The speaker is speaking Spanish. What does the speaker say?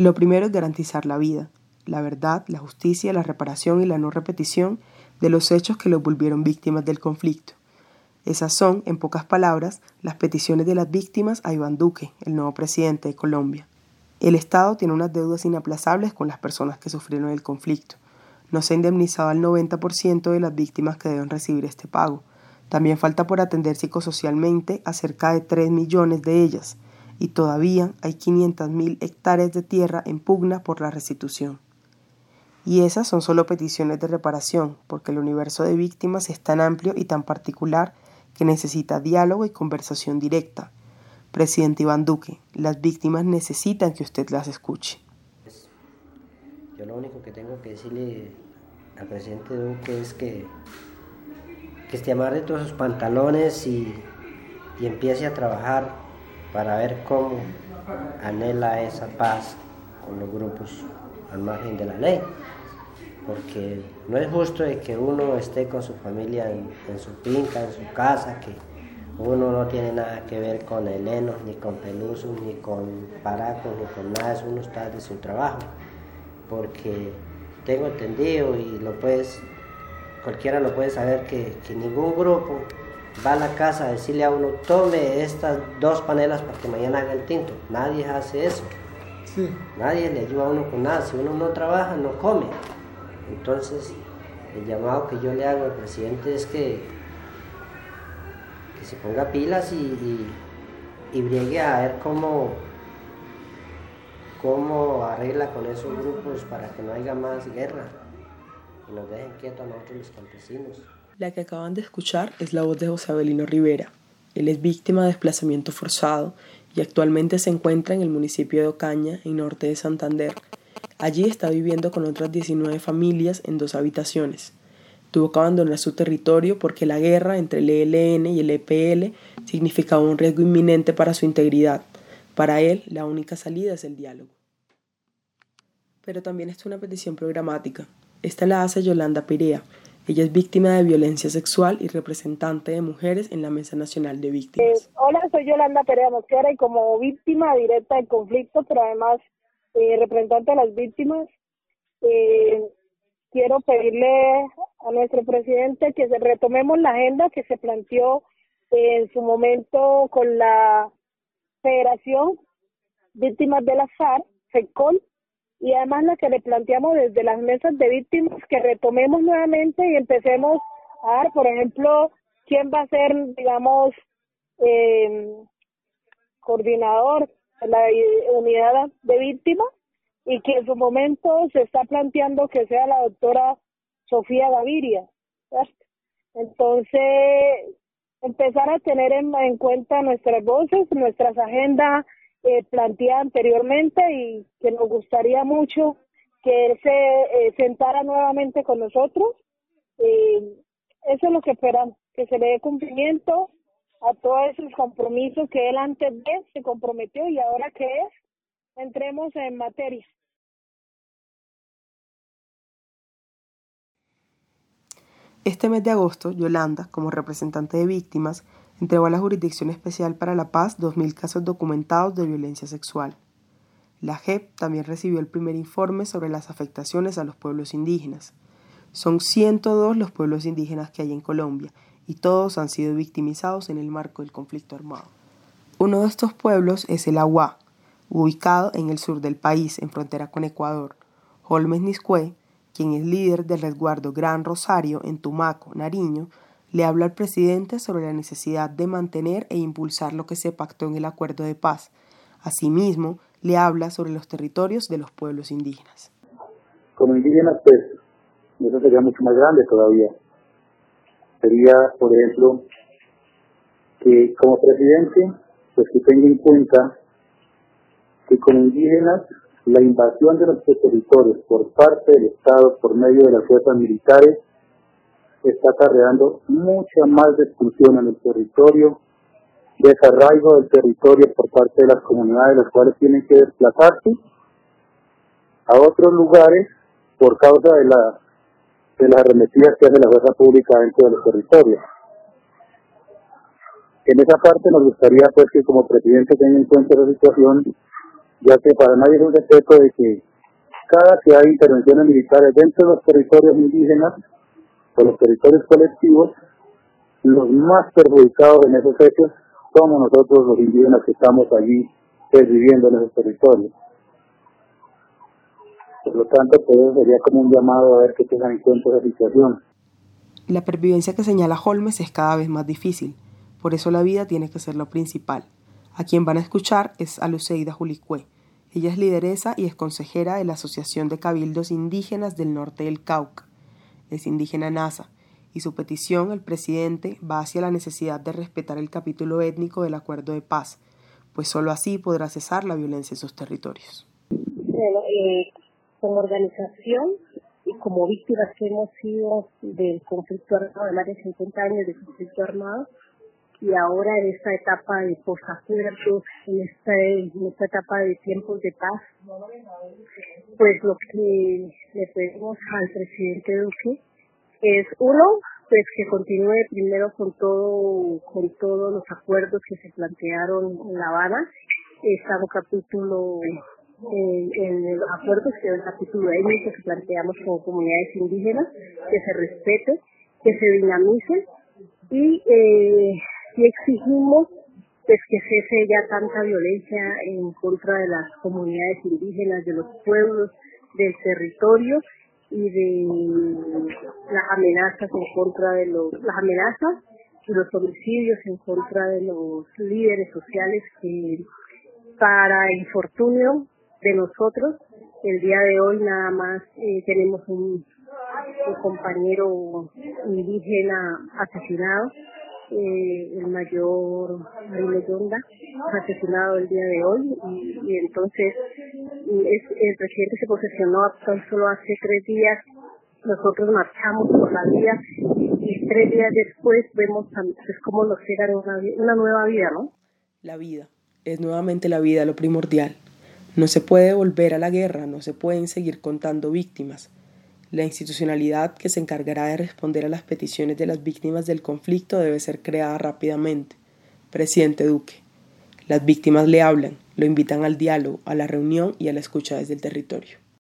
Lo primero es garantizar la vida, la verdad, la justicia, la reparación y la no repetición de los hechos que los volvieron víctimas del conflicto. Esas son, en pocas palabras, las peticiones de las víctimas a Iván Duque, el nuevo presidente de Colombia. El Estado tiene unas deudas inaplazables con las personas que sufrieron el conflicto. No se ha indemnizado al 90% de las víctimas que deben recibir este pago. También falta por atender psicosocialmente a cerca de 3 millones de ellas, y todavía hay 500.000 hectáreas de tierra en pugna por la restitución. Y esas son solo peticiones de reparación, porque el universo de víctimas es tan amplio y tan particular que necesita diálogo y conversación directa. Presidente Iván Duque, las víctimas necesitan que usted las escuche. Yo lo único que tengo que decirle al presidente Duque es que, que amarre todos sus pantalones y, y empiece a trabajar para ver cómo anhela esa paz con los grupos al margen de la ley. Porque no es justo de que uno esté con su familia en, su finca, en su casa, que uno no tiene nada que ver con helenos, ni con pelusos, ni con paracos, ni con nada, eso uno está de su trabajo, porque tengo entendido y lo puedes, cualquiera lo puede saber que, ningún grupo va a la casa a decirle a uno, tome estas dos panelas para que mañana haga el tinto. Nadie hace eso. Nadie le ayuda a uno con nada. Si uno no trabaja, no come. Entonces, el llamado que yo le hago al presidente es que, que se ponga pilas y, y, briegue a ver cómo, cómo arregla con esos grupos para que no haya más guerra y nos dejen quietos a nosotros los campesinos. La que acaban de escuchar es la voz de José Abelino Rivera. Él es víctima de desplazamiento forzado y actualmente se encuentra en el municipio de Ocaña, en norte de Santander, Allí está viviendo con otras 19 familias en dos habitaciones. Tuvo que abandonar su territorio porque la guerra entre el ELN y el EPL significaba un riesgo inminente para su integridad. Para él, la única salida es el diálogo. Pero también es una petición programática. Esta la hace Yolanda Pirea. Ella es víctima de violencia sexual y representante de mujeres en la Mesa Nacional de Víctimas. Eh, hola, soy Yolanda Perea Mosquera y como víctima directa del conflicto, pero además eh, representante de las víctimas, eh, quiero pedirle a nuestro presidente que retomemos la agenda que se planteó en su momento con la Federación Víctimas de la FARC, FECOL, y además la que le planteamos desde las mesas de víctimas, que retomemos nuevamente y empecemos a dar, por ejemplo, quién va a ser, digamos, eh, coordinador la unidad de víctimas y que en su momento se está planteando que sea la doctora Sofía Gaviria. Entonces, empezar a tener en, cuenta nuestras voces, nuestras agendas eh, planteadas anteriormente y que nos gustaría mucho que él se eh, sentara nuevamente con nosotros. Eso es lo que esperamos, que se le dé cumplimiento a todos esos compromisos que él antes de se comprometió y ahora que es, entremos en materia. Este mes de agosto, Yolanda, como representante de víctimas, entregó a la Jurisdicción Especial para la Paz 2.000 casos documentados de violencia sexual. La JEP también recibió el primer informe sobre las afectaciones a los pueblos indígenas. Son 102 los pueblos indígenas que hay en Colombia y todos han sido victimizados en el marco del conflicto armado. Uno de estos pueblos es el Agua, ubicado en el sur del país, en frontera con Ecuador. Holmes Niscue, quien es líder del resguardo Gran Rosario en Tumaco, Nariño, le habla al presidente sobre la necesidad de mantener e impulsar lo que se pactó en el acuerdo de paz. Asimismo, le habla sobre los territorios de los pueblos indígenas. Como indígenas, pues, eso sería mucho más grande todavía sería, por ejemplo, que como presidente, pues que tenga en cuenta que como indígenas, la invasión de nuestros territorios por parte del Estado por medio de las fuerzas militares está acarreando mucha más destrucción en el territorio, desarraigo del territorio por parte de las comunidades, las cuales tienen que desplazarse a otros lugares por causa de la de las arremetidas que hace la fuerza pública dentro de los territorios. En esa parte nos gustaría pues que como presidente tenga en cuenta la situación ya que para nadie es un secreto de que cada que hay intervenciones militares dentro de los territorios indígenas los territorios colectivos, los más perjudicados en esos hechos somos nosotros los indígenas que estamos allí pues, viviendo en esos territorios. Por lo tanto, pues sería como un llamado a ver que tengan en cuenta esa situación. La pervivencia que señala Holmes es cada vez más difícil, por eso la vida tiene que ser lo principal. A quien van a escuchar es a Luceida Julicue. Ella es lideresa y es consejera de la Asociación de Cabildos Indígenas del Norte del Cauca. Es indígena NASA y su petición al presidente va hacia la necesidad de respetar el capítulo étnico del acuerdo de paz, pues sólo así podrá cesar la violencia en sus territorios. Bueno, eh, como organización y como víctimas que hemos sido del conflicto armado, de más de 50 años de conflicto armado, y ahora en esta etapa de posacuerdo, en esta, en esta etapa de tiempos de paz, pues lo que le pedimos al presidente Duque es uno, pues que continúe primero con todo, con todos los acuerdos que se plantearon en La Habana, está un capítulo en, en los acuerdos que es el capítulo étnico que planteamos como comunidades indígenas, que se respete, que se dinamice y eh, y exigimos pues que cese ya tanta violencia en contra de las comunidades indígenas, de los pueblos, del territorio y de las amenazas en contra de los, las amenazas y los homicidios en contra de los líderes sociales que para infortunio de nosotros el día de hoy nada más eh, tenemos un, un compañero indígena asesinado eh, el mayor asesinado el día de hoy y, entonces es, el presidente se posesionó tan solo hace tres días nosotros marchamos por la vía y tres días después vemos pues, cómo nos llega una, una nueva vida, ¿no? La vida, es nuevamente la vida lo primordial. No se puede volver a la guerra, no se pueden seguir contando víctimas. La institucionalidad que se encargará de responder a las peticiones de las víctimas del conflicto debe ser creada rápidamente. Presidente Duque. Las víctimas le hablan, lo invitan al diálogo, a la reunión y a la escucha desde el territorio.